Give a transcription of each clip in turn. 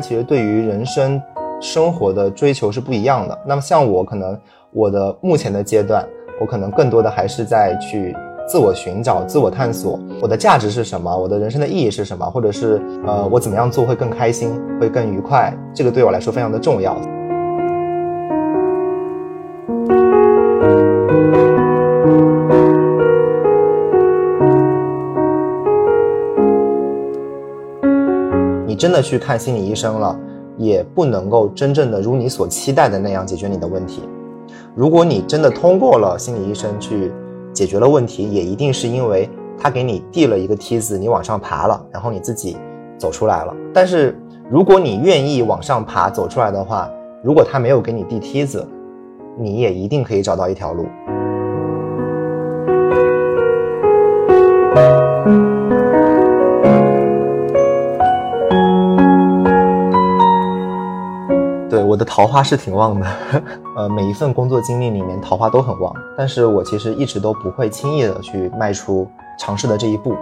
其实对于人生生活的追求是不一样的。那么像我，可能我的目前的阶段，我可能更多的还是在去自我寻找、自我探索，我的价值是什么，我的人生的意义是什么，或者是呃，我怎么样做会更开心，会更愉快，这个对我来说非常的重要。真的去看心理医生了，也不能够真正的如你所期待的那样解决你的问题。如果你真的通过了心理医生去解决了问题，也一定是因为他给你递了一个梯子，你往上爬了，然后你自己走出来了。但是如果你愿意往上爬走出来的话，如果他没有给你递梯子，你也一定可以找到一条路。的桃花是挺旺的，呃，每一份工作经历里面桃花都很旺，但是我其实一直都不会轻易的去迈出尝试的这一步。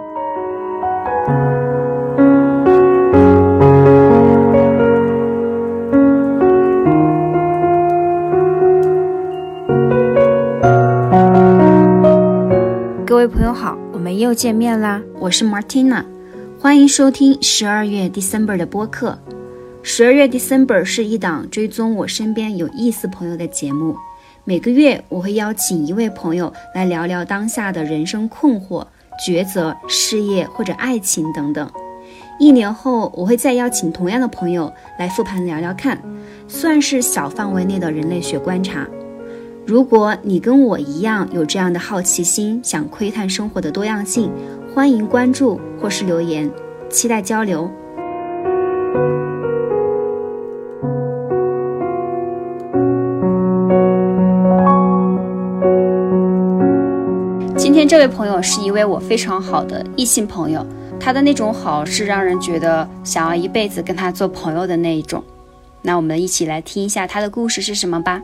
各位朋友好，我们又见面啦，我是 Martina，欢迎收听十二月 December 的播客。十二月 December 是一档追踪我身边有意思朋友的节目。每个月我会邀请一位朋友来聊聊当下的人生困惑、抉择、事业或者爱情等等。一年后我会再邀请同样的朋友来复盘聊聊看，算是小范围内的人类学观察。如果你跟我一样有这样的好奇心，想窥探生活的多样性，欢迎关注或是留言，期待交流。天这位朋友是一位我非常好的异性朋友，他的那种好是让人觉得想要一辈子跟他做朋友的那一种。那我们一起来听一下他的故事是什么吧。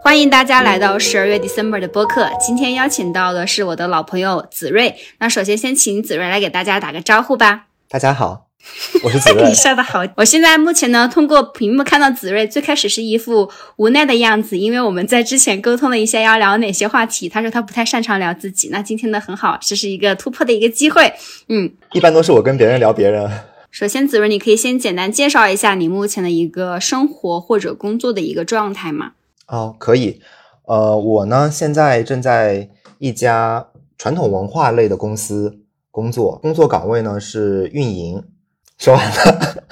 欢迎大家来到十二月 December 的播客，今天邀请到的是我的老朋友子睿。那首先先请子睿来给大家打个招呼吧。大家好。我是子睿，你笑的好。我现在目前呢，通过屏幕看到子睿，最开始是一副无奈的样子，因为我们在之前沟通了一下要聊哪些话题，他说他不太擅长聊自己。那今天呢，很好，这是一个突破的一个机会。嗯，一般都是我跟别人聊别人。首先，子睿，你可以先简单介绍一下你目前的一个生活或者工作的一个状态吗？哦，可以。呃，我呢现在正在一家传统文化类的公司工作，工作岗位呢是运营。说完了。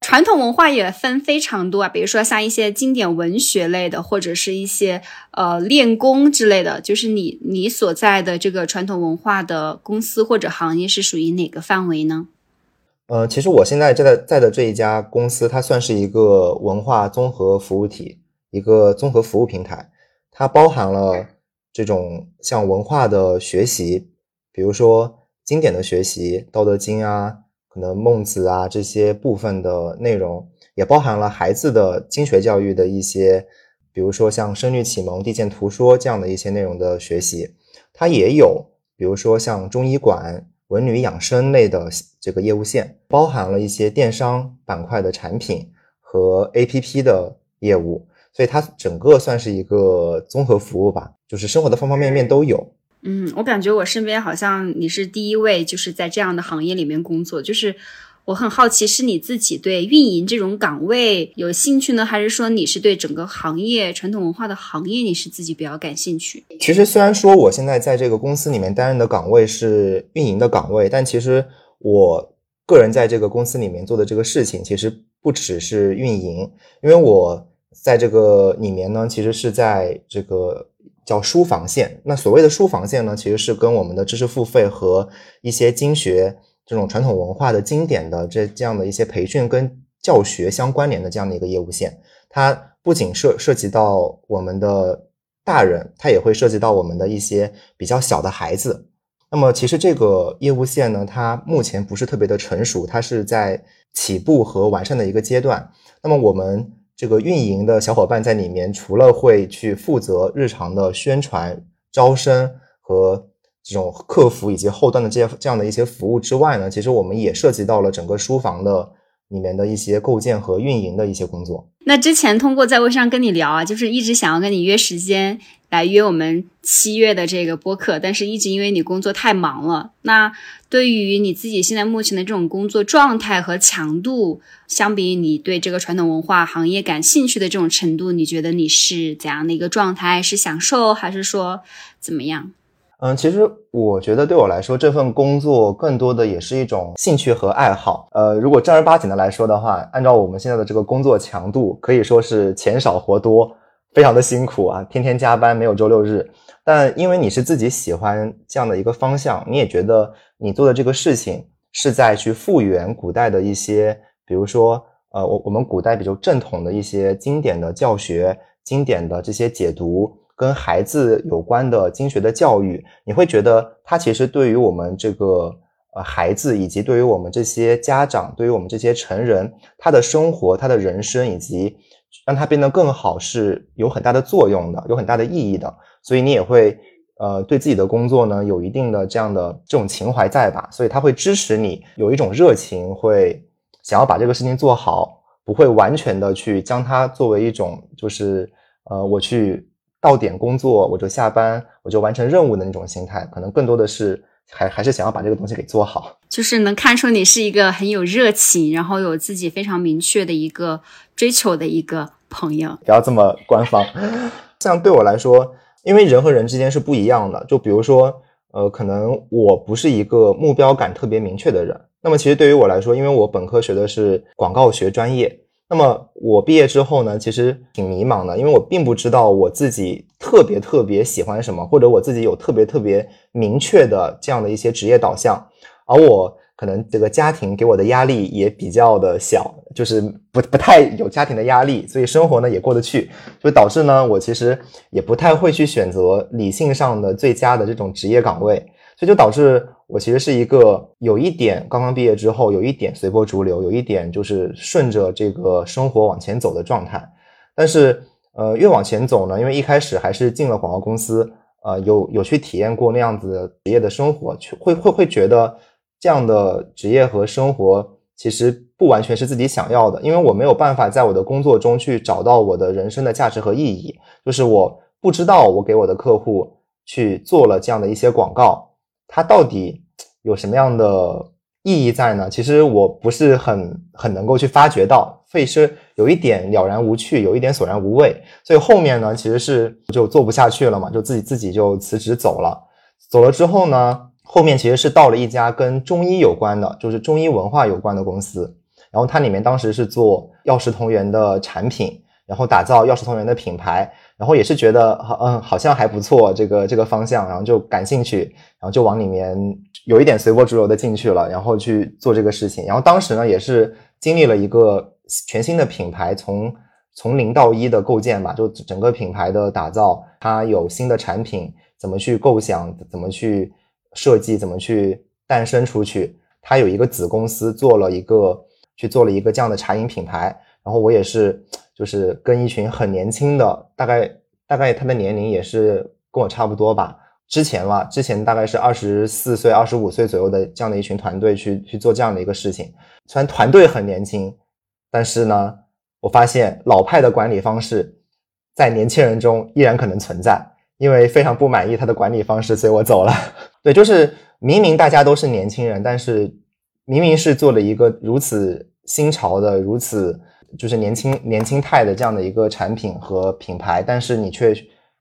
传统文化也分非常多啊，比如说像一些经典文学类的，或者是一些呃练功之类的。就是你你所在的这个传统文化的公司或者行业是属于哪个范围呢？呃，其实我现在在在的这一家公司，它算是一个文化综合服务体，一个综合服务平台。它包含了这种像文化的学习，比如说经典的学习，《道德经》啊。可能孟子啊这些部分的内容，也包含了孩子的经学教育的一些，比如说像声律启蒙、地鉴图说这样的一些内容的学习。它也有，比如说像中医馆、文旅养生类的这个业务线，包含了一些电商板块的产品和 APP 的业务，所以它整个算是一个综合服务吧，就是生活的方方面面都有。嗯，我感觉我身边好像你是第一位，就是在这样的行业里面工作。就是我很好奇，是你自己对运营这种岗位有兴趣呢，还是说你是对整个行业传统文化的行业你是自己比较感兴趣？其实虽然说我现在在这个公司里面担任的岗位是运营的岗位，但其实我个人在这个公司里面做的这个事情，其实不只是运营，因为我在这个里面呢，其实是在这个。叫书房线，那所谓的书房线呢，其实是跟我们的知识付费和一些经学这种传统文化的经典的这这样的一些培训跟教学相关联的这样的一个业务线。它不仅涉涉及到我们的大人，它也会涉及到我们的一些比较小的孩子。那么其实这个业务线呢，它目前不是特别的成熟，它是在起步和完善的一个阶段。那么我们。这个运营的小伙伴在里面，除了会去负责日常的宣传、招生和这种客服以及后端的这些这样的一些服务之外呢，其实我们也涉及到了整个书房的里面的一些构建和运营的一些工作。那之前通过在微上跟你聊啊，就是一直想要跟你约时间来约我们七月的这个播客，但是一直因为你工作太忙了。那对于你自己现在目前的这种工作状态和强度，相比你对这个传统文化行业感兴趣的这种程度，你觉得你是怎样的一个状态？是享受还是说怎么样？嗯，其实我觉得对我来说，这份工作更多的也是一种兴趣和爱好。呃，如果正儿八经的来说的话，按照我们现在的这个工作强度，可以说是钱少活多，非常的辛苦啊，天天加班，没有周六日。但因为你是自己喜欢这样的一个方向，你也觉得你做的这个事情是在去复原古代的一些，比如说，呃，我我们古代比较正统的一些经典的教学、经典的这些解读。跟孩子有关的经学的教育，你会觉得它其实对于我们这个呃孩子，以及对于我们这些家长，对于我们这些成人，他的生活、他的人生，以及让他变得更好，是有很大的作用的，有很大的意义的。所以你也会呃对自己的工作呢有一定的这样的这种情怀在吧？所以他会支持你，有一种热情，会想要把这个事情做好，不会完全的去将它作为一种就是呃我去。到点工作我就下班，我就完成任务的那种心态，可能更多的是还还是想要把这个东西给做好。就是能看出你是一个很有热情，然后有自己非常明确的一个追求的一个朋友。不要这么官方。像对我来说，因为人和人之间是不一样的。就比如说，呃，可能我不是一个目标感特别明确的人。那么其实对于我来说，因为我本科学的是广告学专业。那么我毕业之后呢，其实挺迷茫的，因为我并不知道我自己特别特别喜欢什么，或者我自己有特别特别明确的这样的一些职业导向，而我可能这个家庭给我的压力也比较的小，就是不不太有家庭的压力，所以生活呢也过得去，就导致呢我其实也不太会去选择理性上的最佳的这种职业岗位，所以就导致。我其实是一个有一点刚刚毕业之后，有一点随波逐流，有一点就是顺着这个生活往前走的状态。但是，呃，越往前走呢，因为一开始还是进了广告公司，呃，有有去体验过那样子职业的生活，去会会会觉得这样的职业和生活其实不完全是自己想要的，因为我没有办法在我的工作中去找到我的人生的价值和意义，就是我不知道我给我的客户去做了这样的一些广告。它到底有什么样的意义在呢？其实我不是很很能够去发掘到，所以是有一点了然无趣，有一点索然无味。所以后面呢，其实是就做不下去了嘛，就自己自己就辞职走了。走了之后呢，后面其实是到了一家跟中医有关的，就是中医文化有关的公司。然后它里面当时是做药食同源的产品，然后打造药食同源的品牌。然后也是觉得好，嗯，好像还不错，这个这个方向，然后就感兴趣，然后就往里面有一点随波逐流的进去了，然后去做这个事情。然后当时呢，也是经历了一个全新的品牌从从零到一的构建吧，就整个品牌的打造，它有新的产品，怎么去构想，怎么去设计，怎么去诞生出去。它有一个子公司做了一个去做了一个这样的茶饮品牌，然后我也是。就是跟一群很年轻的，大概大概他的年龄也是跟我差不多吧。之前嘛，之前大概是二十四岁、二十五岁左右的这样的一群团队去去做这样的一个事情。虽然团队很年轻，但是呢，我发现老派的管理方式在年轻人中依然可能存在。因为非常不满意他的管理方式，所以我走了。对，就是明明大家都是年轻人，但是明明是做了一个如此新潮的、如此。就是年轻年轻态的这样的一个产品和品牌，但是你却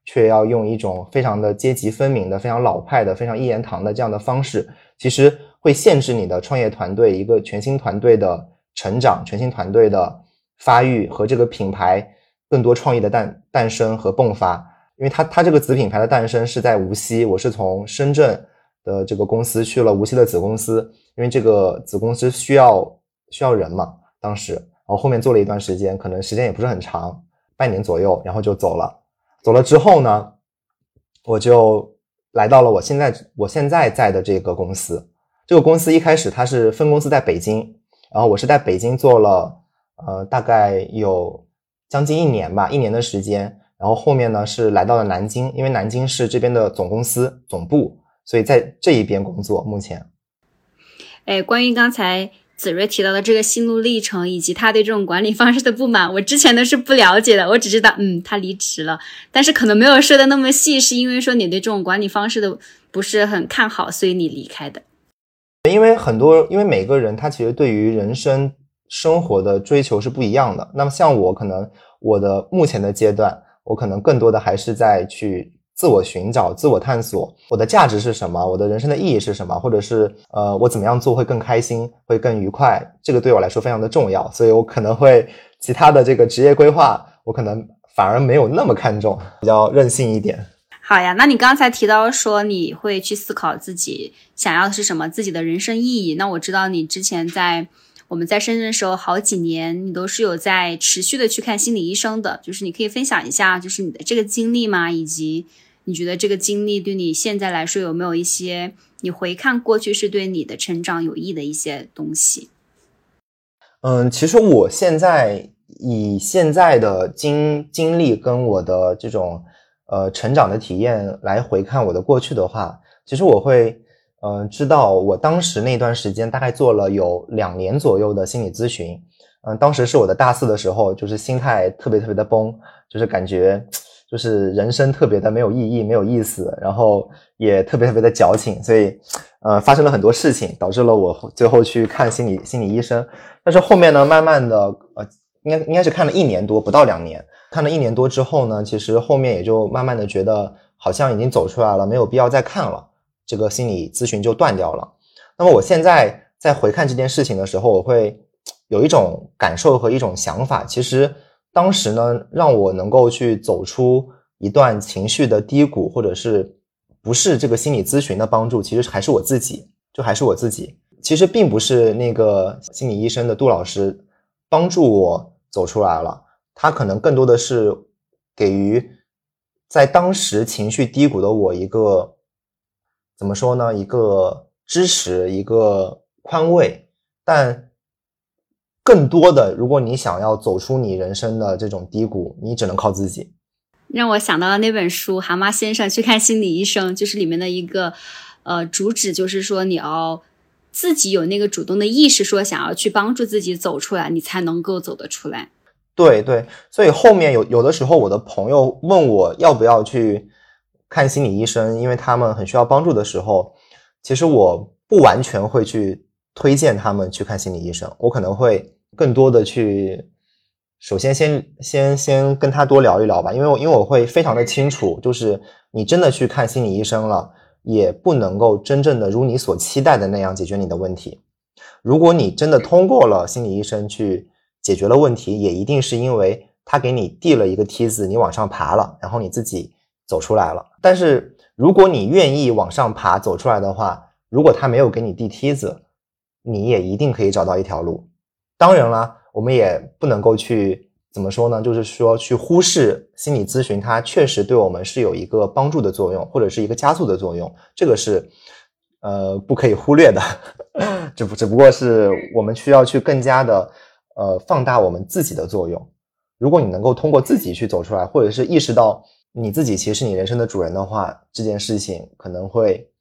却要用一种非常的阶级分明的、非常老派的、非常一言堂的这样的方式，其实会限制你的创业团队一个全新团队的成长、全新团队的发育和这个品牌更多创意的诞诞生和迸发。因为它它这个子品牌的诞生是在无锡，我是从深圳的这个公司去了无锡的子公司，因为这个子公司需要需要人嘛，当时。然后后面做了一段时间，可能时间也不是很长，半年左右，然后就走了。走了之后呢，我就来到了我现在我现在在的这个公司。这个公司一开始它是分公司在北京，然后我是在北京做了呃大概有将近一年吧，一年的时间。然后后面呢是来到了南京，因为南京是这边的总公司总部，所以在这一边工作。目前，哎，关于刚才子睿提到的这个心路历程，以及他对这种管理方式的不满，我之前都是不了解的。我只知道，嗯，他离职了，但是可能没有说的那么细，是因为说你对这种管理方式的不是很看好，所以你离开的。因为很多，因为每个人他其实对于人生生活的追求是不一样的。那么像我，可能我的目前的阶段，我可能更多的还是在去自我寻找、自我探索，我的价值是什么，我的人生的意义是什么，或者是呃，我怎么样做会更开心，会更愉快，这个对我来说非常的重要。所以我可能会其他的这个职业规划，我可能反而没有那么看重，比较任性一点。好呀，那你刚才提到说你会去思考自己想要的是什么，自己的人生意义。那我知道你之前在我们在深圳的时候，好几年你都是有在持续的去看心理医生的。就是你可以分享一下，就是你的这个经历吗？以及你觉得这个经历对你现在来说有没有一些你回看过去是对你的成长有益的一些东西？嗯，其实我现在以现在的经经历跟我的这种。呃，成长的体验来回看我的过去的话，其实我会，嗯，知道我当时那段时间大概做了有两年左右的心理咨询，嗯，当时是我的大四的时候，就是心态特别特别的崩，就是感觉就是人生特别的没有意义、没有意思，然后也特别特别的矫情，所以，呃，发生了很多事情，导致了我最后去看心理心理医生，但是后面呢，慢慢的，呃，应该应该是看了一年多，不到两年。看了一年多之后呢，其实后面也就慢慢的觉得好像已经走出来了，没有必要再看了，这个心理咨询就断掉了。那么我现在在回看这件事情的时候，我会有一种感受和一种想法，其实当时呢，让我能够去走出一段情绪的低谷，或者是不是这个心理咨询的帮助，其实还是我自己，就还是我自己。其实并不是那个心理医生的杜老师帮助我走出来了。他可能更多的是给予在当时情绪低谷的我一个怎么说呢？一个支持，一个宽慰。但更多的，如果你想要走出你人生的这种低谷，你只能靠自己。让我想到了那本书《蛤蟆先生去看心理医生》，就是里面的一个呃主旨，就是说你要自己有那个主动的意识，说想要去帮助自己走出来，你才能够走得出来。对对，所以后面有有的时候，我的朋友问我要不要去看心理医生，因为他们很需要帮助的时候，其实我不完全会去推荐他们去看心理医生，我可能会更多的去，首先先先先跟他多聊一聊吧，因为因为我会非常的清楚，就是你真的去看心理医生了，也不能够真正的如你所期待的那样解决你的问题。如果你真的通过了心理医生去。解决了问题，也一定是因为他给你递了一个梯子，你往上爬了，然后你自己走出来了。但是如果你愿意往上爬走出来的话，如果他没有给你递梯子，你也一定可以找到一条路。当然了，我们也不能够去怎么说呢？就是说去忽视心理咨询，它确实对我们是有一个帮助的作用，或者是一个加速的作用，这个是呃不可以忽略的。只不只不过是我们需要去更加的。呃，放大我们自己的作用。如果你能够通过自己去走出来，或者是意识到你自己其实是你人生的主人的话，这件事情可能会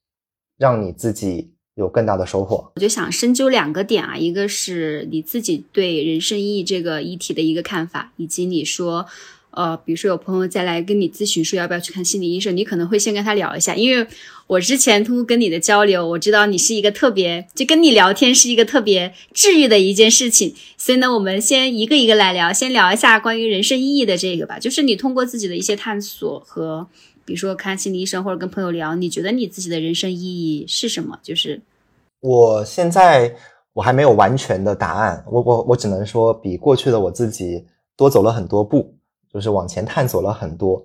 让你自己有更大的收获。我就想深究两个点啊，一个是你自己对人生意义这个议题的一个看法，以及你说。呃，比如说有朋友再来跟你咨询说要不要去看心理医生，你可能会先跟他聊一下，因为我之前通过跟你的交流，我知道你是一个特别，就跟你聊天是一个特别治愈的一件事情，所以呢，我们先一个一个来聊，先聊一下关于人生意义的这个吧，就是你通过自己的一些探索和，比如说看心理医生或者跟朋友聊，你觉得你自己的人生意义是什么？就是我现在我还没有完全的答案，我我我只能说比过去的我自己多走了很多步。就是往前探索了很多，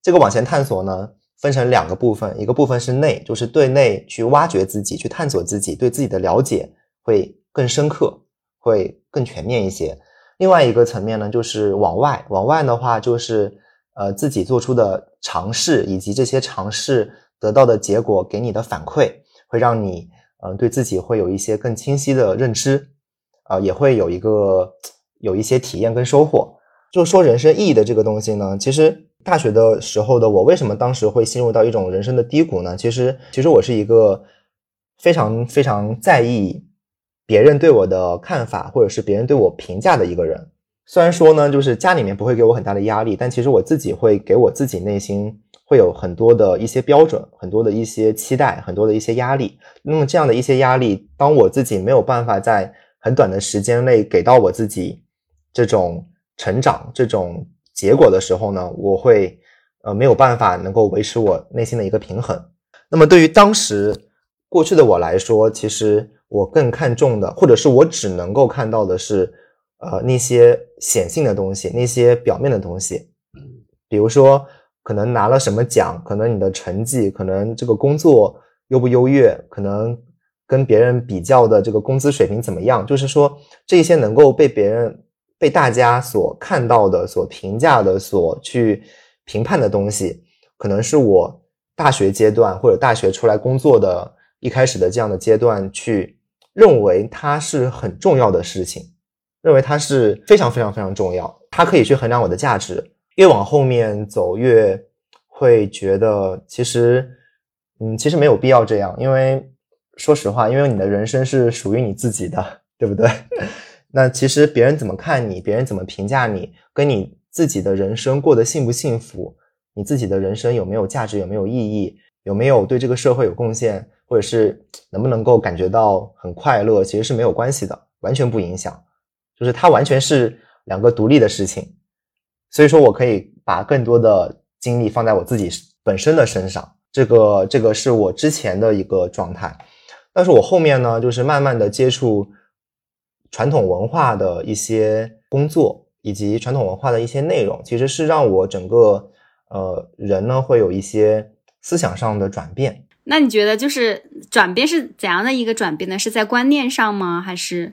这个往前探索呢，分成两个部分，一个部分是内，就是对内去挖掘自己，去探索自己，对自己的了解会更深刻，会更全面一些。另外一个层面呢，就是往外，往外的话就是呃自己做出的尝试，以及这些尝试得到的结果给你的反馈，会让你嗯对自己会有一些更清晰的认知，啊也会有一个有一些体验跟收获。就说人生意义的这个东西呢，其实大学的时候的我，为什么当时会陷入到一种人生的低谷呢？其实，其实我是一个非常非常在意别人对我的看法，或者是别人对我评价的一个人。虽然说呢，就是家里面不会给我很大的压力，但其实我自己会给我自己内心会有很多的一些标准，很多的一些期待，很多的一些压力。那么这样的一些压力，当我自己没有办法在很短的时间内给到我自己这种成长、这种结果的时候呢，我会呃没有办法能够维持我内心的一个平衡。那么对于当时过去的我来说，其实我更看重的，或者是我只能够看到的是。呃，那些显性的东西，那些表面的东西，比如说可能拿了什么奖，可能你的成绩，可能这个工作优不优越，可能跟别人比较的这个工资水平怎么样，就是说这些能够被别人、被大家所看到的、所评价的、所去评判的东西，可能是我大学阶段或者大学出来工作的一开始的这样的阶段去认为它是很重要的事情。认为它是非常非常非常重要，它可以去衡量我的价值。越往后面走，越会觉得其实，嗯，其实没有必要这样。因为说实话，因为你的人生是属于你自己的，对不对？那其实别人怎么看你，别人怎么评价你，跟你自己的人生过得幸不幸福，你自己的人生有没有价值，有没有意义，有没有对这个社会有贡献，或者是能不能够感觉到很快乐，其实是没有关系的，完全不影响。就是它完全是两个独立的事情，所以说我可以把更多的精力放在我自己本身的身上，这个这个是我之前的一个状态，但是我后面呢，就是慢慢的接触传统文化的一些工作，以及传统文化的一些内容，其实是让我整个呃人呢会有一些思想上的转变。那你觉得就是转变是怎样的一个转变呢？是在观念上吗？还是？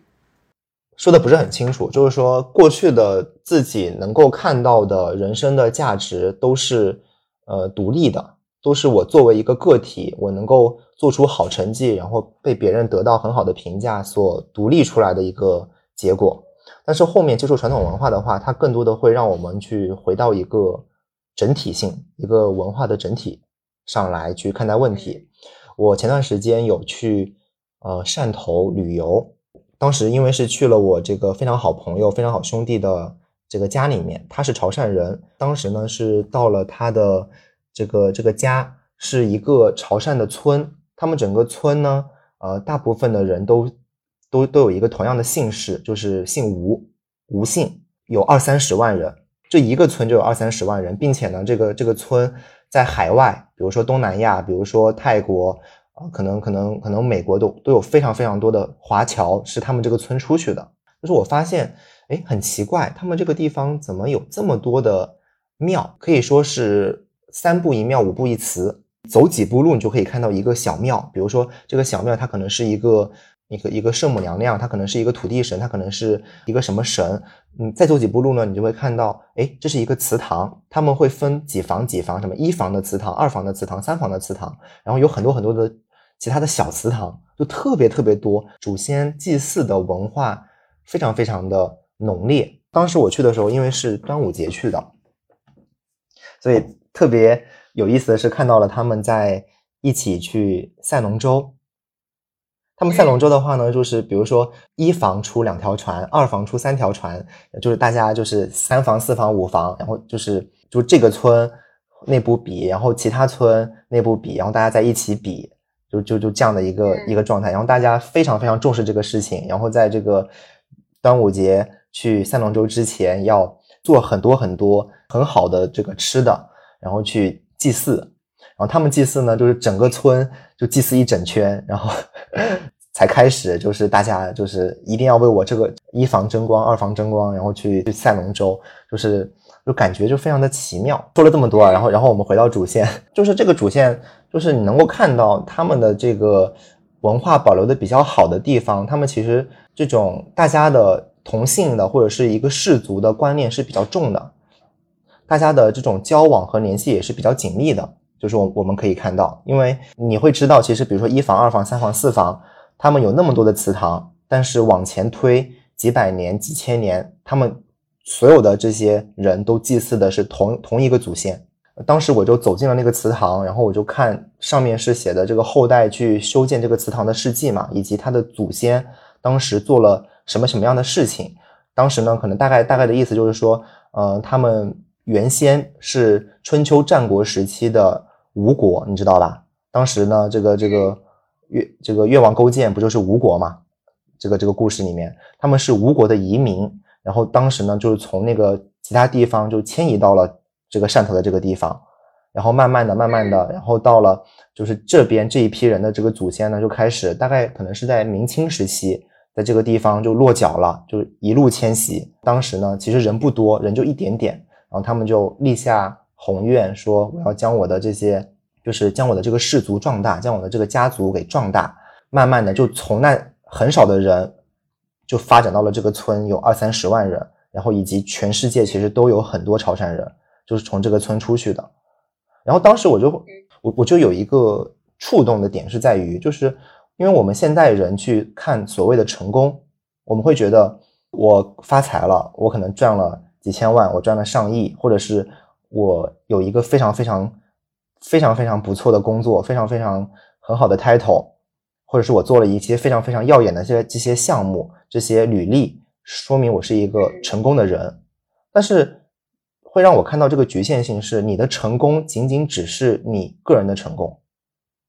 说的不是很清楚，就是说过去的自己能够看到的人生的价值都是呃独立的，都是我作为一个个体，我能够做出好成绩，然后被别人得到很好的评价所独立出来的一个结果。但是后面接触传统文化的话，它更多的会让我们去回到一个整体性、一个文化的整体上来去看待问题。我前段时间有去呃汕头旅游。当时因为是去了我这个非常好朋友、非常好兄弟的这个家里面，他是潮汕人。当时呢是到了他的这个这个家，是一个潮汕的村。他们整个村呢，呃，大部分的人都都都有一个同样的姓氏，就是姓吴，吴姓，有二三十万人。这一个村就有二三十万人，并且呢，这个这个村在海外，比如说东南亚，比如说泰国。啊，可能可能可能美国都都有非常非常多的华侨是他们这个村出去的。就是我发现，哎，很奇怪，他们这个地方怎么有这么多的庙？可以说是三步一庙，五步一祠，走几步路你就可以看到一个小庙。比如说这个小庙，它可能是一个一个一个圣母娘娘，它可能是一个土地神，它可能是一个什么神。嗯，再走几步路呢，你就会看到，哎，这是一个祠堂，他们会分几房几房，什么一房的祠堂，二房的祠堂，三房的祠堂，然后有很多很多的。其他的小祠堂就特别特别多，祖先祭祀的文化非常非常的浓烈。当时我去的时候，因为是端午节去的，所以特别有意思的是看到了他们在一起去赛龙舟。他们赛龙舟的话呢，就是比如说一房出两条船，二房出三条船，就是大家就是三房、四房、五房，然后就是就这个村内部比，然后其他村内部比，然后大家在一起比。就就就这样的一个一个状态，然后大家非常非常重视这个事情，然后在这个端午节去赛龙舟之前，要做很多很多很好的这个吃的，然后去祭祀，然后他们祭祀呢，就是整个村就祭祀一整圈，然后 才开始，就是大家就是一定要为我这个一房争光，二房争光，然后去去赛龙舟，就是就感觉就非常的奇妙。说了这么多，然后然后我们回到主线，就是这个主线。就是你能够看到他们的这个文化保留的比较好的地方，他们其实这种大家的同性的或者是一个氏族的观念是比较重的，大家的这种交往和联系也是比较紧密的。就是我我们可以看到，因为你会知道，其实比如说一房、二房、三房、四房，他们有那么多的祠堂，但是往前推几百年、几千年，他们所有的这些人都祭祀的是同同一个祖先。当时我就走进了那个祠堂，然后我就看上面是写的这个后代去修建这个祠堂的事迹嘛，以及他的祖先当时做了什么什么样的事情。当时呢，可能大概大概的意思就是说，呃，他们原先是春秋战国时期的吴国，你知道吧？当时呢，这个这个越这个越王勾践不就是吴国嘛？这个这个故事里面，他们是吴国的移民，然后当时呢，就是从那个其他地方就迁移到了。这个汕头的这个地方，然后慢慢的、慢慢的，然后到了就是这边这一批人的这个祖先呢，就开始大概可能是在明清时期，在这个地方就落脚了，就一路迁徙。当时呢，其实人不多，人就一点点，然后他们就立下宏愿，说我要将我的这些，就是将我的这个氏族壮大，将我的这个家族给壮大。慢慢的，就从那很少的人，就发展到了这个村有二三十万人，然后以及全世界其实都有很多潮汕人。就是从这个村出去的，然后当时我就我我就有一个触动的点是在于，就是因为我们现代人去看所谓的成功，我们会觉得我发财了，我可能赚了几千万，我赚了上亿，或者是我有一个非常非常非常非常不错的工作，非常非常很好的 title，或者是我做了一些非常非常耀眼的这些这些项目，这些履历说明我是一个成功的人，但是。会让我看到这个局限性是，你的成功仅仅只是你个人的成功，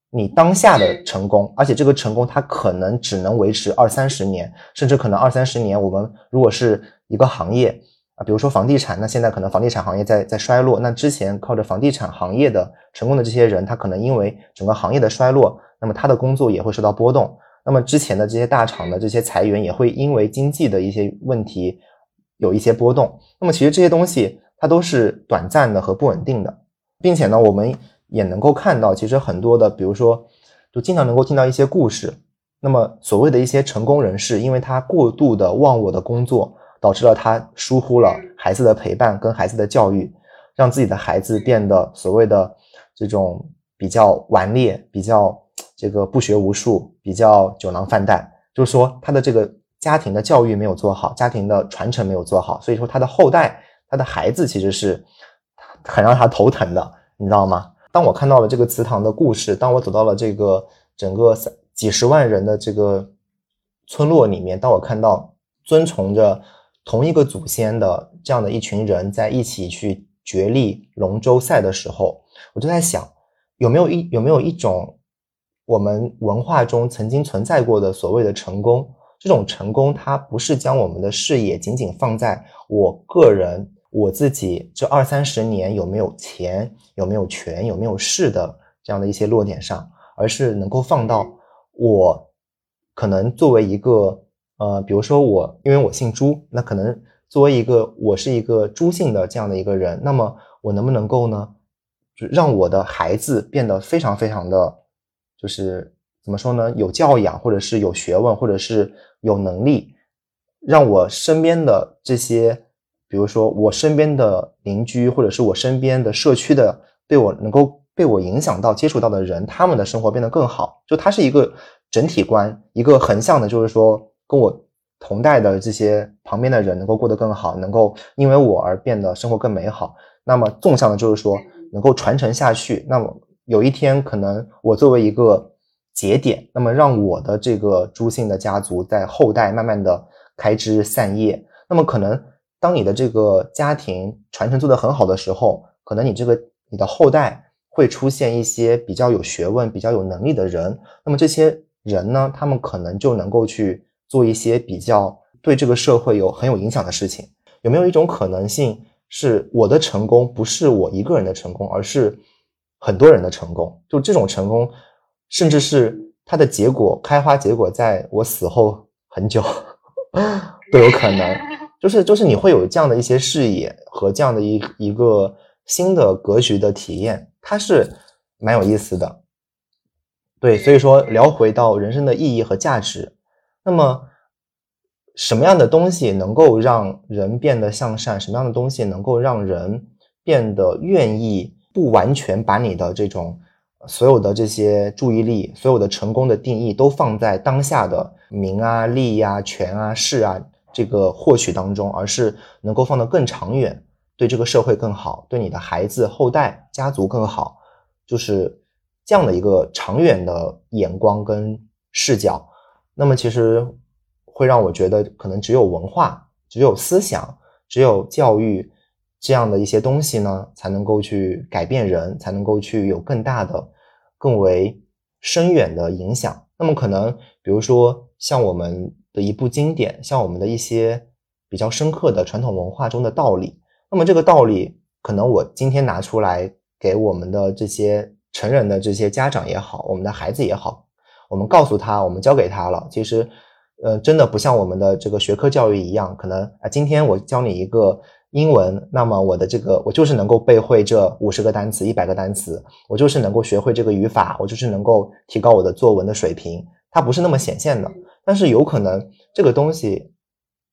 你当下的成功，而且这个成功它可能只能维持二三十年，甚至可能二三十年。我们如果是一个行业啊，比如说房地产，那现在可能房地产行业在在衰落，那之前靠着房地产行业的成功的这些人，他可能因为整个行业的衰落，那么他的工作也会受到波动。那么之前的这些大厂的这些裁员也会因为经济的一些问题有一些波动。那么其实这些东西。它都是短暂的和不稳定的，并且呢，我们也能够看到，其实很多的，比如说，就经常能够听到一些故事。那么，所谓的一些成功人士，因为他过度的忘我的工作，导致了他疏忽了孩子的陪伴跟孩子的教育，让自己的孩子变得所谓的这种比较顽劣、比较这个不学无术、比较酒囊饭袋。就是说，他的这个家庭的教育没有做好，家庭的传承没有做好，所以说他的后代。他的孩子其实是很让他头疼的，你知道吗？当我看到了这个祠堂的故事，当我走到了这个整个几十万人的这个村落里面，当我看到遵从着同一个祖先的这样的一群人在一起去角力龙舟赛的时候，我就在想，有没有一有没有一种我们文化中曾经存在过的所谓的成功？这种成功，它不是将我们的视野仅仅放在我个人。我自己这二三十年有没有钱，有没有权，有没有势的这样的一些落点上，而是能够放到我可能作为一个呃，比如说我，因为我姓朱，那可能作为一个我是一个朱姓的这样的一个人，那么我能不能够呢，就让我的孩子变得非常非常的，就是怎么说呢，有教养，或者是有学问，或者是有能力，让我身边的这些。比如说，我身边的邻居，或者是我身边的社区的，对我能够被我影响到、接触到的人，他们的生活变得更好。就它是一个整体观，一个横向的，就是说，跟我同代的这些旁边的人能够过得更好，能够因为我而变得生活更美好。那么纵向的，就是说，能够传承下去。那么有一天，可能我作为一个节点，那么让我的这个朱姓的家族在后代慢慢的开枝散叶，那么可能。当你的这个家庭传承做得很好的时候，可能你这个你的后代会出现一些比较有学问、比较有能力的人。那么这些人呢，他们可能就能够去做一些比较对这个社会有很有影响的事情。有没有一种可能性，是我的成功不是我一个人的成功，而是很多人的成功？就这种成功，甚至是它的结果开花结果，在我死后很久 都有可能。就是就是你会有这样的一些视野和这样的一一个新的格局的体验，它是蛮有意思的。对，所以说聊回到人生的意义和价值，那么什么样的东西能够让人变得向善？什么样的东西能够让人变得愿意不完全把你的这种所有的这些注意力、所有的成功的定义都放在当下的名啊、利啊、权啊、势啊？这个获取当中，而是能够放得更长远，对这个社会更好，对你的孩子、后代、家族更好，就是这样的一个长远的眼光跟视角。那么其实会让我觉得，可能只有文化、只有思想、只有教育这样的一些东西呢，才能够去改变人，才能够去有更大的、更为深远的影响。那么可能，比如说像我们的一部经典，像我们的一些比较深刻的传统文化中的道理，那么这个道理，可能我今天拿出来给我们的这些成人的这些家长也好，我们的孩子也好，我们告诉他，我们教给他了，其实，呃，真的不像我们的这个学科教育一样，可能啊，今天我教你一个。英文，那么我的这个我就是能够背会这五十个单词、一百个单词，我就是能够学会这个语法，我就是能够提高我的作文的水平。它不是那么显现的，但是有可能这个东西，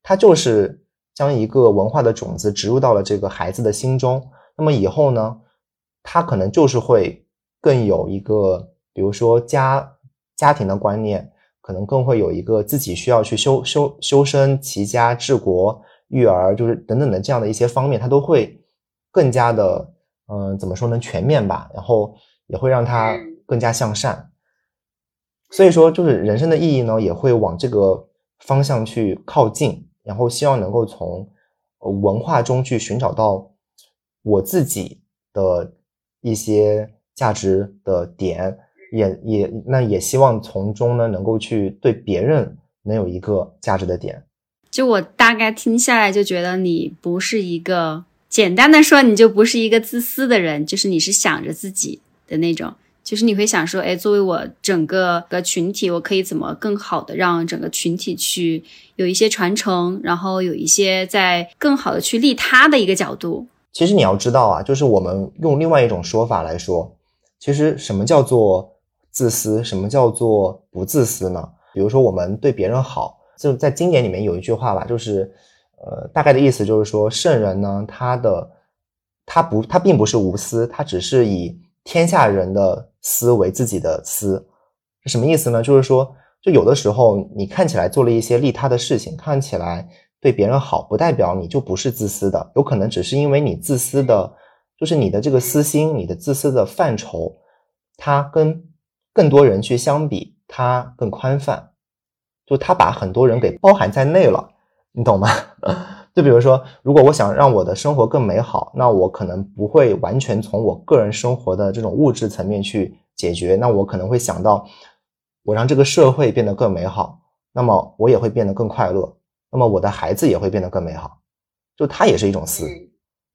它就是将一个文化的种子植入到了这个孩子的心中。那么以后呢，他可能就是会更有一个，比如说家家庭的观念，可能更会有一个自己需要去修修修身齐家治国。育儿就是等等的这样的一些方面，他都会更加的，嗯，怎么说呢？全面吧，然后也会让他更加向善。所以说，就是人生的意义呢，也会往这个方向去靠近，然后希望能够从文化中去寻找到我自己的一些价值的点，也也那也希望从中呢，能够去对别人能有一个价值的点。就我大概听下来，就觉得你不是一个简单的说，你就不是一个自私的人，就是你是想着自己的那种，就是你会想说，哎，作为我整个的群体，我可以怎么更好的让整个群体去有一些传承，然后有一些在更好的去利他的一个角度。其实你要知道啊，就是我们用另外一种说法来说，其实什么叫做自私，什么叫做不自私呢？比如说我们对别人好。就在经典里面有一句话吧，就是，呃，大概的意思就是说，圣人呢，他的他不他并不是无私，他只是以天下人的私为自己的私，是什么意思呢？就是说，就有的时候你看起来做了一些利他的事情，看起来对别人好，不代表你就不是自私的，有可能只是因为你自私的，就是你的这个私心，你的自私的范畴，它跟更多人去相比，它更宽泛。就他把很多人给包含在内了，你懂吗？就比如说，如果我想让我的生活更美好，那我可能不会完全从我个人生活的这种物质层面去解决，那我可能会想到，我让这个社会变得更美好，那么我也会变得更快乐，那么我的孩子也会变得更美好。就它也是一种思，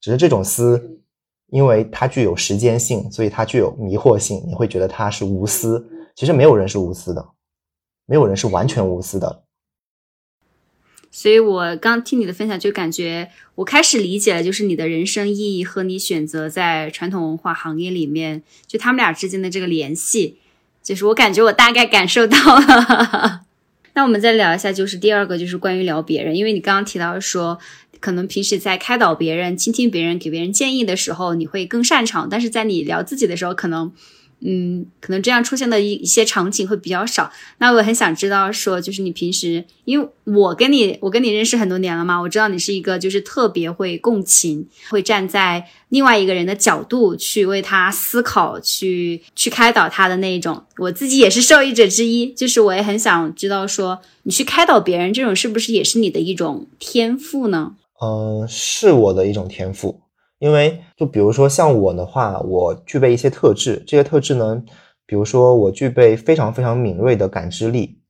只是这种思，因为它具有时间性，所以它具有迷惑性，你会觉得它是无私。其实没有人是无私的。没有人是完全无私的，所以我刚听你的分享，就感觉我开始理解了，就是你的人生意义和你选择在传统文化行业里面，就他们俩之间的这个联系，就是我感觉我大概感受到了。那我们再聊一下，就是第二个，就是关于聊别人，因为你刚刚提到说，可能平时在开导别人、倾听别人、给别人建议的时候，你会更擅长，但是在你聊自己的时候，可能。嗯，可能这样出现的一一些场景会比较少。那我很想知道，说就是你平时，因为我跟你，我跟你认识很多年了嘛，我知道你是一个就是特别会共情，会站在另外一个人的角度去为他思考，去去开导他的那一种。我自己也是受益者之一，就是我也很想知道，说你去开导别人，这种是不是也是你的一种天赋呢？嗯，是我的一种天赋。因为就比如说像我的话，我具备一些特质，这些特质呢，比如说我具备非常非常敏锐的感知力，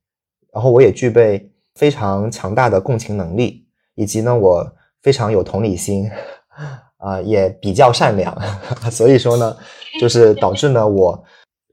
然后我也具备非常强大的共情能力，以及呢我非常有同理心，啊也比较善良，所以说呢，就是导致呢我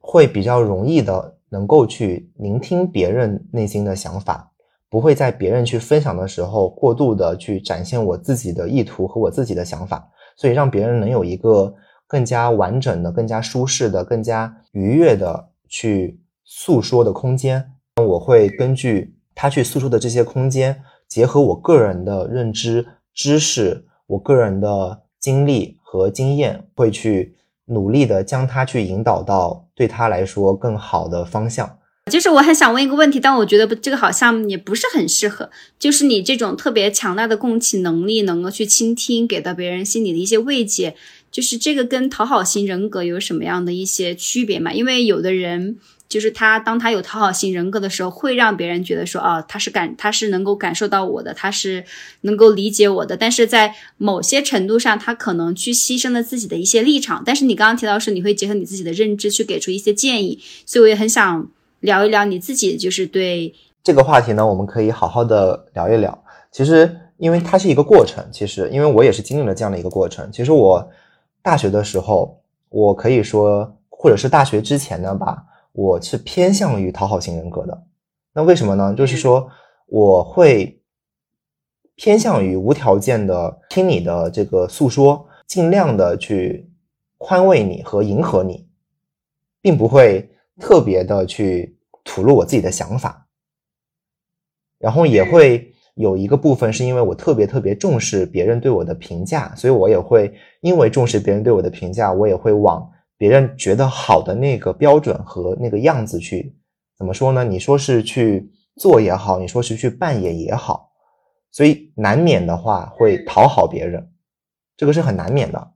会比较容易的能够去聆听别人内心的想法，不会在别人去分享的时候过度的去展现我自己的意图和我自己的想法。所以让别人能有一个更加完整的、更加舒适的、更加愉悦的去诉说的空间，我会根据他去诉说的这些空间，结合我个人的认知、知识、我个人的经历和经验，会去努力的将他去引导到对他来说更好的方向。就是我很想问一个问题，但我觉得这个好像也不是很适合。就是你这种特别强大的共情能力，能够去倾听，给到别人心里的一些慰藉，就是这个跟讨好型人格有什么样的一些区别吗？因为有的人。就是他，当他有讨好型人格的时候，会让别人觉得说，哦，他是感，他是能够感受到我的，他是能够理解我的。但是在某些程度上，他可能去牺牲了自己的一些立场。但是你刚刚提到是，你会结合你自己的认知去给出一些建议，所以我也很想聊一聊你自己，就是对这个话题呢，我们可以好好的聊一聊。其实，因为它是一个过程，其实因为我也是经历了这样的一个过程。其实我大学的时候，我可以说，或者是大学之前呢吧。我是偏向于讨好型人格的，那为什么呢？就是说我会偏向于无条件的听你的这个诉说，尽量的去宽慰你和迎合你，并不会特别的去吐露我自己的想法。然后也会有一个部分是因为我特别特别重视别人对我的评价，所以我也会因为重视别人对我的评价，我也会往。别人觉得好的那个标准和那个样子去怎么说呢？你说是去做也好，你说是去扮演也好，所以难免的话会讨好别人，这个是很难免的。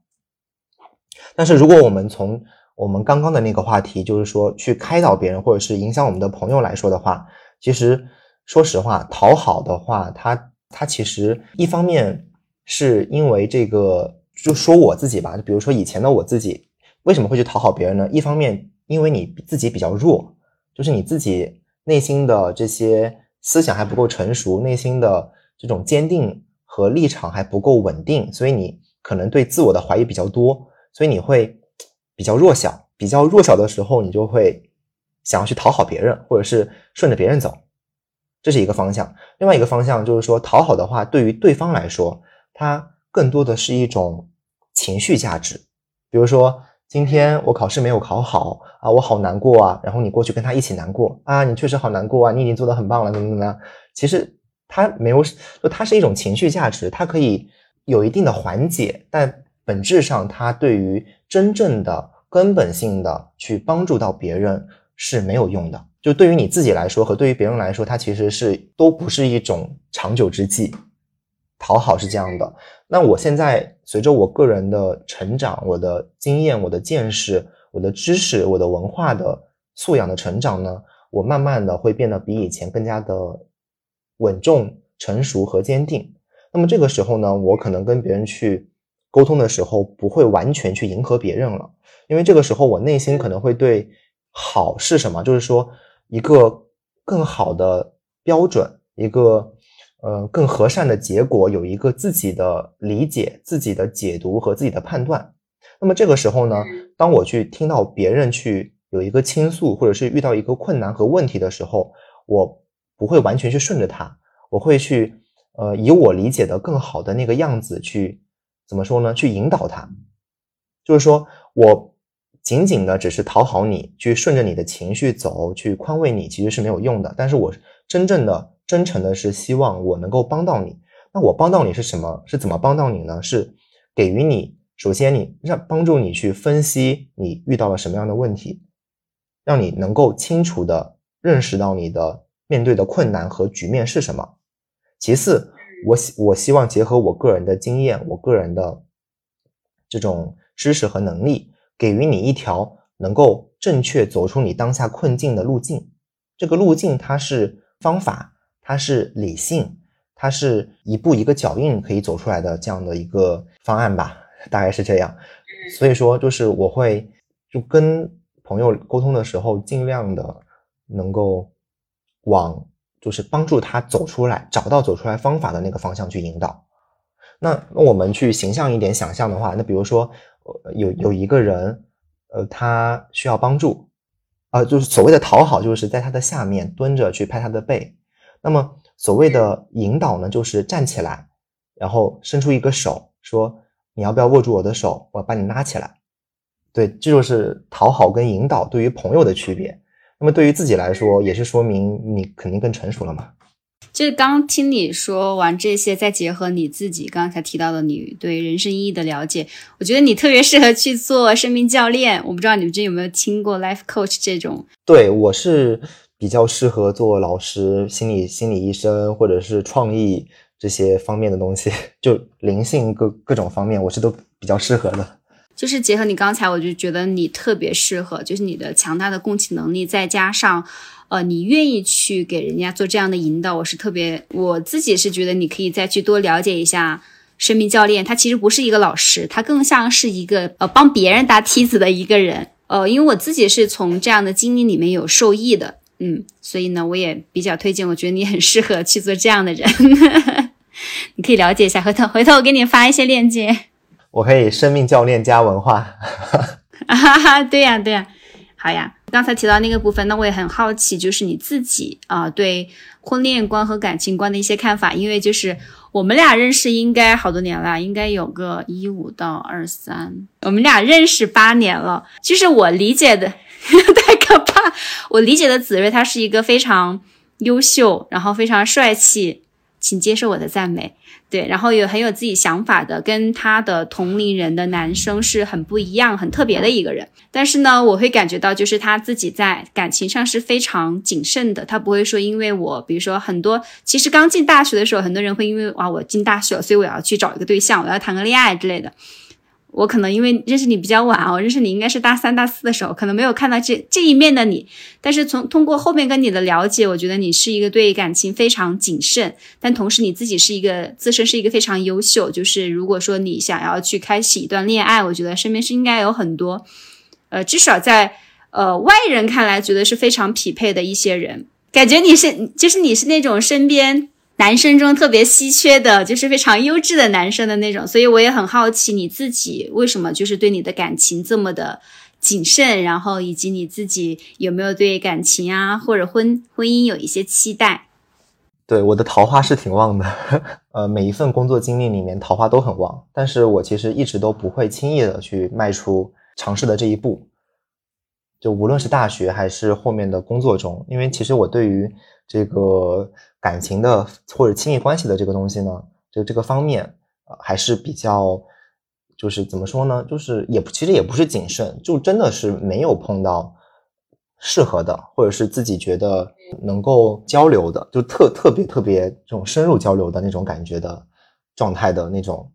但是如果我们从我们刚刚的那个话题，就是说去开导别人或者是影响我们的朋友来说的话，其实说实话，讨好的话，它它其实一方面是因为这个，就说我自己吧，就比如说以前的我自己。为什么会去讨好别人呢？一方面，因为你自己比较弱，就是你自己内心的这些思想还不够成熟，内心的这种坚定和立场还不够稳定，所以你可能对自我的怀疑比较多，所以你会比较弱小。比较弱小的时候，你就会想要去讨好别人，或者是顺着别人走，这是一个方向。另外一个方向就是说，讨好的话，对于对方来说，它更多的是一种情绪价值，比如说。今天我考试没有考好啊，我好难过啊。然后你过去跟他一起难过啊，你确实好难过啊，你已经做得很棒了，怎么怎么样？其实他没有，就它是一种情绪价值，它可以有一定的缓解，但本质上它对于真正的根本性的去帮助到别人是没有用的。就对于你自己来说和对于别人来说，它其实是都不是一种长久之计。讨好是这样的。那我现在随着我个人的成长，我的经验、我的见识、我的知识、我的文化的素养的成长呢，我慢慢的会变得比以前更加的稳重、成熟和坚定。那么这个时候呢，我可能跟别人去沟通的时候，不会完全去迎合别人了，因为这个时候我内心可能会对好是什么，就是说一个更好的标准，一个。呃，更和善的结果有一个自己的理解、自己的解读和自己的判断。那么这个时候呢，当我去听到别人去有一个倾诉，或者是遇到一个困难和问题的时候，我不会完全去顺着他，我会去呃以我理解的更好的那个样子去怎么说呢？去引导他。就是说我仅仅的只是讨好你，去顺着你的情绪走，去宽慰你，其实是没有用的。但是我真正的。真诚的是希望我能够帮到你，那我帮到你是什么？是怎么帮到你呢？是给予你，首先你让帮助你去分析你遇到了什么样的问题，让你能够清楚的认识到你的面对的困难和局面是什么。其次，我希我希望结合我个人的经验，我个人的这种知识和能力，给予你一条能够正确走出你当下困境的路径。这个路径它是方法。它是理性，它是一步一个脚印可以走出来的这样的一个方案吧，大概是这样。所以说，就是我会就跟朋友沟通的时候，尽量的能够往就是帮助他走出来，找到走出来方法的那个方向去引导。那那我们去形象一点想象的话，那比如说有有一个人，呃，他需要帮助，啊，就是所谓的讨好，就是在他的下面蹲着去拍他的背。那么所谓的引导呢，就是站起来，然后伸出一个手，说你要不要握住我的手，我把你拉起来。对，这就是讨好跟引导对于朋友的区别。那么对于自己来说，也是说明你肯定更成熟了嘛。就是刚听你说完这些，再结合你自己刚才提到的你对人生意义的了解，我觉得你特别适合去做生命教练。我不知道你们这有没有听过 life coach 这种？对我是。比较适合做老师、心理心理医生或者是创意这些方面的东西，就灵性各各种方面，我是都比较适合的。就是结合你刚才，我就觉得你特别适合，就是你的强大的共情能力，再加上，呃，你愿意去给人家做这样的引导，我是特别，我自己是觉得你可以再去多了解一下生命教练，他其实不是一个老师，他更像是一个呃帮别人搭梯子的一个人，呃，因为我自己是从这样的经历里面有受益的，嗯，所以呢，我也比较推荐，我觉得你很适合去做这样的人，你可以了解一下，回头回头我给你发一些链接。我可以生命教练加文化，哈哈，对呀对呀，好呀。刚才提到那个部分，那我也很好奇，就是你自己啊对婚恋观和感情观的一些看法。因为就是我们俩认识应该好多年了，应该有个一五到二三，我们俩认识八年了。就是我理解的 太可怕，我理解的子睿他是一个非常优秀，然后非常帅气，请接受我的赞美。对，然后有很有自己想法的，跟他的同龄人的男生是很不一样、很特别的一个人。但是呢，我会感觉到，就是他自己在感情上是非常谨慎的。他不会说，因为我，比如说很多，其实刚进大学的时候，很多人会因为哇，我进大学了，所以我要去找一个对象，我要谈个恋爱之类的。我可能因为认识你比较晚啊，我，认识你应该是大三大四的时候，可能没有看到这这一面的你。但是从通过后面跟你的了解，我觉得你是一个对感情非常谨慎，但同时你自己是一个自身是一个非常优秀。就是如果说你想要去开启一段恋爱，我觉得身边是应该有很多，呃，至少在呃外人看来觉得是非常匹配的一些人。感觉你是就是你是那种身边。男生中特别稀缺的，就是非常优质的男生的那种，所以我也很好奇你自己为什么就是对你的感情这么的谨慎，然后以及你自己有没有对感情啊或者婚婚姻有一些期待？对，我的桃花是挺旺的，呃，每一份工作经历里面桃花都很旺，但是我其实一直都不会轻易的去迈出尝试的这一步，就无论是大学还是后面的工作中，因为其实我对于这个。感情的或者亲密关系的这个东西呢，就这个方面呃还是比较，就是怎么说呢，就是也其实也不是谨慎，就真的是没有碰到适合的，或者是自己觉得能够交流的，就特特别特别这种深入交流的那种感觉的状态的那种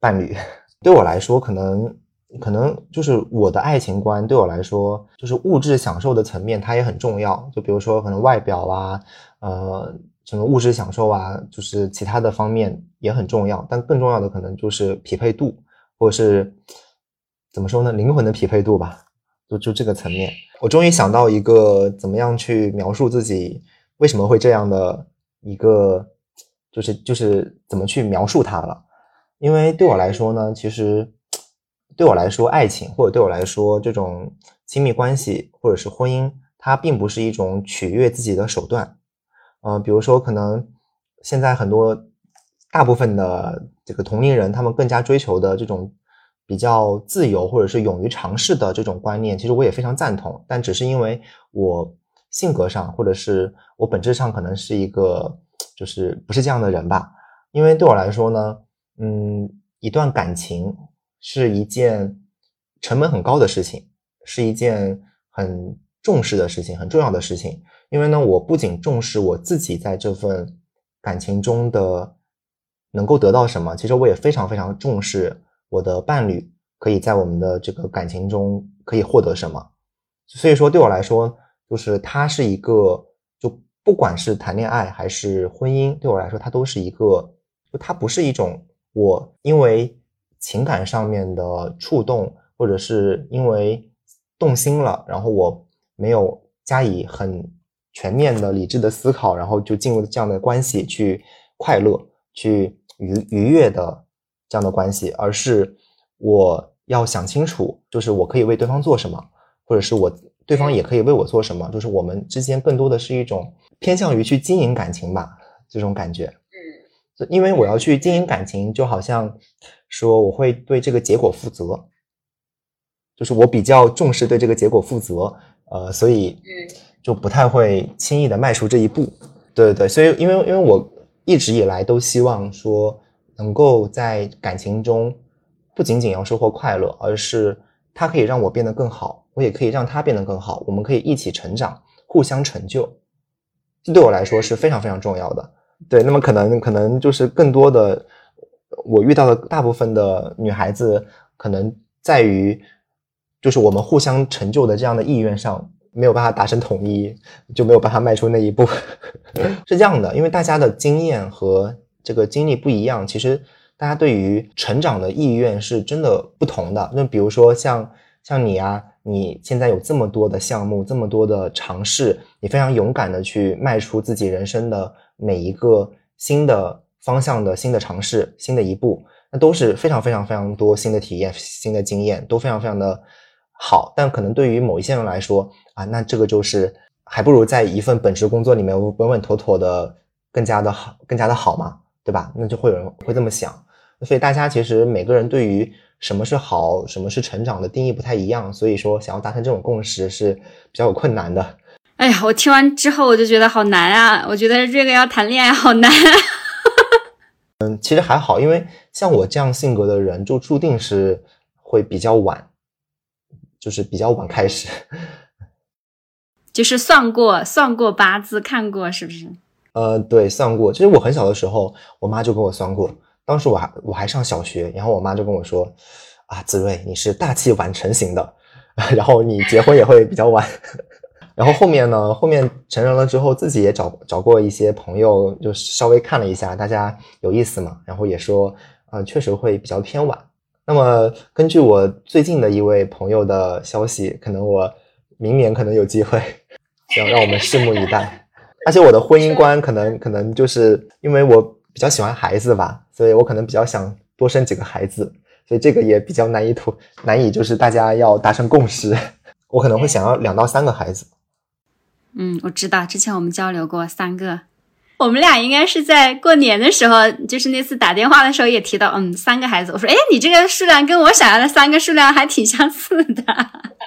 伴侣，对我来说，可能可能就是我的爱情观对我来说，就是物质享受的层面它也很重要，就比如说可能外表啊，呃。什么物质享受啊，就是其他的方面也很重要，但更重要的可能就是匹配度，或者是怎么说呢，灵魂的匹配度吧，就就这个层面。我终于想到一个怎么样去描述自己为什么会这样的一个，就是就是怎么去描述它了。因为对我来说呢，其实对我来说，爱情或者对我来说这种亲密关系或者是婚姻，它并不是一种取悦自己的手段。呃，比如说，可能现在很多大部分的这个同龄人，他们更加追求的这种比较自由或者是勇于尝试的这种观念，其实我也非常赞同。但只是因为我性格上或者是我本质上可能是一个就是不是这样的人吧。因为对我来说呢，嗯，一段感情是一件成本很高的事情，是一件很重视的事情，很重要的事情。因为呢，我不仅重视我自己在这份感情中的能够得到什么，其实我也非常非常重视我的伴侣可以在我们的这个感情中可以获得什么。所以说，对我来说，就是它是一个，就不管是谈恋爱还是婚姻，对我来说，它都是一个，就它不是一种我因为情感上面的触动，或者是因为动心了，然后我没有加以很。全面的理智的思考，然后就进入这样的关系去快乐、去愉愉悦的这样的关系，而是我要想清楚，就是我可以为对方做什么，或者是我对方也可以为我做什么，就是我们之间更多的是一种偏向于去经营感情吧，这种感觉。嗯，因为我要去经营感情，就好像说我会对这个结果负责，就是我比较重视对这个结果负责，呃，所以嗯。就不太会轻易的迈出这一步，对对对，所以因为因为我一直以来都希望说能够在感情中不仅仅要收获快乐，而是它可以让我变得更好，我也可以让他变得更好，我们可以一起成长，互互相成就，这对我来说是非常非常重要的。对，那么可能可能就是更多的我遇到的大部分的女孩子，可能在于就是我们互相成就的这样的意愿上没有办法达成统一，就没有办法迈出那一步。是这样的，因为大家的经验和这个经历不一样，其实大家对于成长的意愿是真的不同的。那比如说像像你啊。你现在有这么多的项目，这么多的尝试，你非常勇敢的去迈出自己人生的每一个新的方向的新的尝试，新的一步，那都是非常非常非常多新的体验、新的经验，都非常非常的好。但可能对于某一些人来说啊，那这个就是还不如在一份本职工作里面稳稳妥妥的更加的好，更加的好嘛，对吧？那就会有人会这么想。所以大家其实每个人对于。什么是好，什么是成长的定义不太一样，所以说想要达成这种共识是比较有困难的。哎呀，我听完之后我就觉得好难啊！我觉得这个要谈恋爱好难。嗯，其实还好，因为像我这样性格的人，就注定是会比较晚，就是比较晚开始。就是算过算过八字，看过是不是？呃，对，算过。其实我很小的时候，我妈就跟我算过。当时我还我还上小学，然后我妈就跟我说：“啊，子睿，你是大器晚成型的，然后你结婚也会比较晚。”然后后面呢，后面成人了之后，自己也找找过一些朋友，就稍微看了一下，大家有意思嘛，然后也说，啊，确实会比较偏晚。那么根据我最近的一位朋友的消息，可能我明年可能有机会，让让我们拭目以待。而且我的婚姻观可能可能就是因为我。比较喜欢孩子吧，所以我可能比较想多生几个孩子，所以这个也比较难以图难以就是大家要达成共识。我可能会想要两到三个孩子。嗯，我知道，之前我们交流过三个，我们俩应该是在过年的时候，就是那次打电话的时候也提到，嗯，三个孩子。我说，哎，你这个数量跟我想要的三个数量还挺相似的。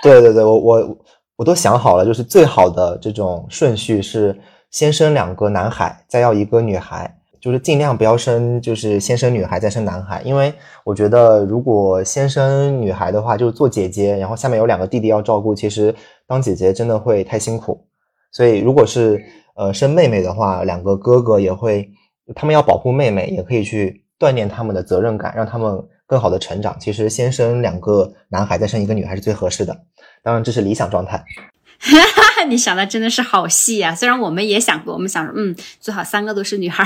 对对对，我我我都想好了，就是最好的这种顺序是先生两个男孩，再要一个女孩。就是尽量不要生，就是先生女孩再生男孩，因为我觉得如果先生女孩的话，就是做姐姐，然后下面有两个弟弟要照顾，其实当姐姐真的会太辛苦。所以如果是呃生妹妹的话，两个哥哥也会，他们要保护妹妹，也可以去锻炼他们的责任感，让他们更好的成长。其实先生两个男孩再生一个女孩是最合适的，当然这是理想状态。哈哈，你想的真的是好细呀！虽然我们也想过，我们想说，嗯，最好三个都是女孩，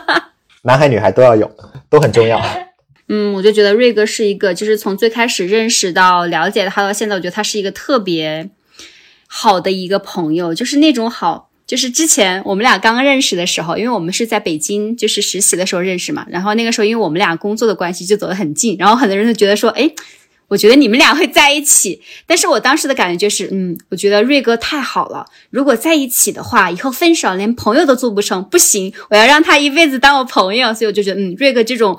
男孩女孩都要有，都很重要。嗯，我就觉得瑞哥是一个，就是从最开始认识到了解他到现在，我觉得他是一个特别好的一个朋友，就是那种好，就是之前我们俩刚认识的时候，因为我们是在北京就是实习的时候认识嘛，然后那个时候因为我们俩工作的关系就走得很近，然后很多人都觉得说，哎。我觉得你们俩会在一起，但是我当时的感觉就是，嗯，我觉得瑞哥太好了。如果在一起的话，以后分手连朋友都做不成，不行，我要让他一辈子当我朋友。所以我就觉得，嗯，瑞哥这种，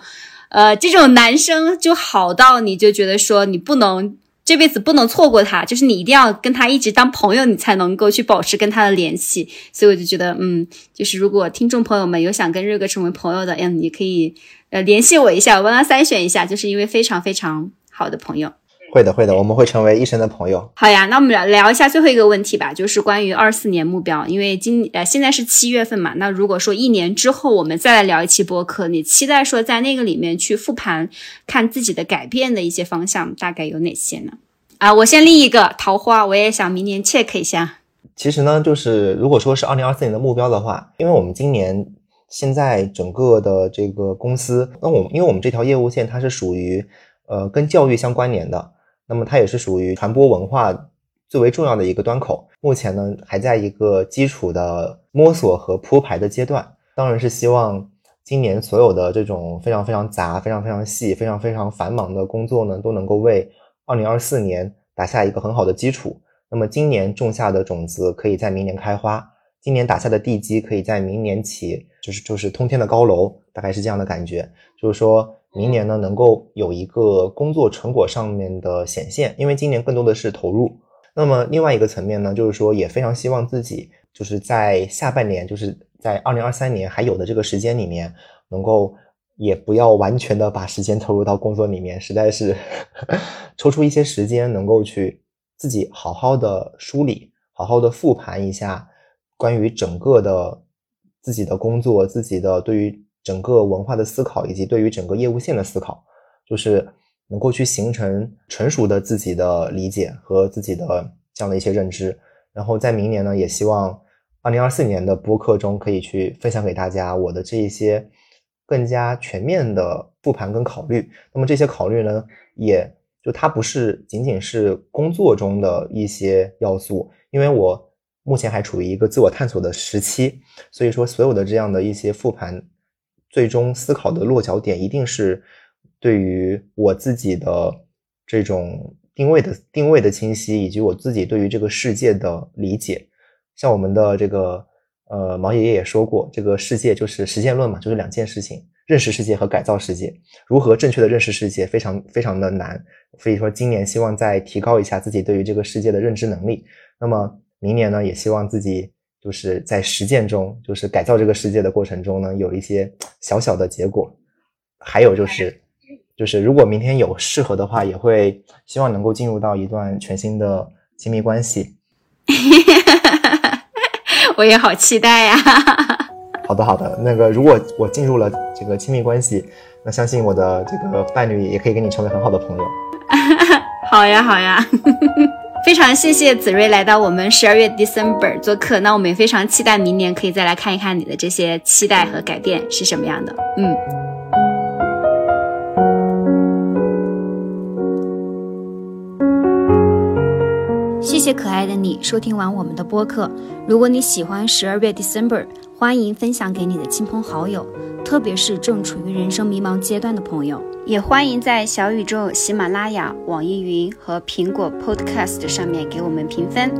呃，这种男生就好到你就觉得说，你不能这辈子不能错过他，就是你一定要跟他一直当朋友，你才能够去保持跟他的联系。所以我就觉得，嗯，就是如果听众朋友们有想跟瑞哥成为朋友的，嗯，你可以呃联系我一下，我帮他筛选一下，就是一位非常非常。好的朋友，会的会的，我们会成为一生的朋友。好呀，那我们聊聊一下最后一个问题吧，就是关于二四年目标。因为今呃现在是七月份嘛，那如果说一年之后我们再来聊一期播客，你期待说在那个里面去复盘，看自己的改变的一些方向大概有哪些呢？啊，我先立一个桃花，我也想明年 check 一下。其实呢，就是如果说是二零二四年的目标的话，因为我们今年现在整个的这个公司，那我因为我们这条业务线它是属于。呃，跟教育相关联的，那么它也是属于传播文化最为重要的一个端口。目前呢，还在一个基础的摸索和铺排的阶段。当然是希望今年所有的这种非常非常杂、非常非常细、非常非常繁忙的工作呢，都能够为二零二四年打下一个很好的基础。那么今年种下的种子，可以在明年开花；今年打下的地基，可以在明年起，就是就是通天的高楼，大概是这样的感觉。就是说。明年呢，能够有一个工作成果上面的显现，因为今年更多的是投入。那么另外一个层面呢，就是说也非常希望自己就是在下半年，就是在二零二三年还有的这个时间里面，能够也不要完全的把时间投入到工作里面，实在是 抽出一些时间，能够去自己好好的梳理，好好的复盘一下关于整个的自己的工作、自己的对于整个文化的思考，以及对于整个业务线的思考，就是能够去形成成熟的自己的理解和自己的这样的一些认知。然后在明年呢，也希望二零二四年的播客中可以去分享给大家我的这一些更加全面的复盘跟考虑。那么这些考虑呢，也就它不是仅仅是工作中的一些要素，因为我目前还处于一个自我探索的时期，所以说所有的这样的一些复盘。最终思考的落脚点一定是对于我自己的这种定位的定位的清晰，以及我自己对于这个世界的理解。像我们的这个呃毛爷爷也说过，这个世界就是实践论嘛，就是两件事情：认识世界和改造世界。如何正确的认识世界，非常非常的难。所以说，今年希望再提高一下自己对于这个世界的认知能力。那么明年呢，也希望自己。就是在实践中，就是改造这个世界的过程中呢，有一些小小的结果。还有就是，就是如果明天有适合的话，也会希望能够进入到一段全新的亲密关系。我也好期待呀！好的，好的。那个，如果我进入了这个亲密关系，那相信我的这个伴侣也可以跟你成为很好的朋友。好呀，好呀。非常谢谢子睿来到我们十二月 December 做客，那我们也非常期待明年可以再来看一看你的这些期待和改变是什么样的。嗯，谢谢可爱的你收听完我们的播客。如果你喜欢十二月 December，欢迎分享给你的亲朋好友，特别是正处于人生迷茫阶段的朋友。也欢迎在小宇宙、喜马拉雅、网易云和苹果 Podcast 上面给我们评分。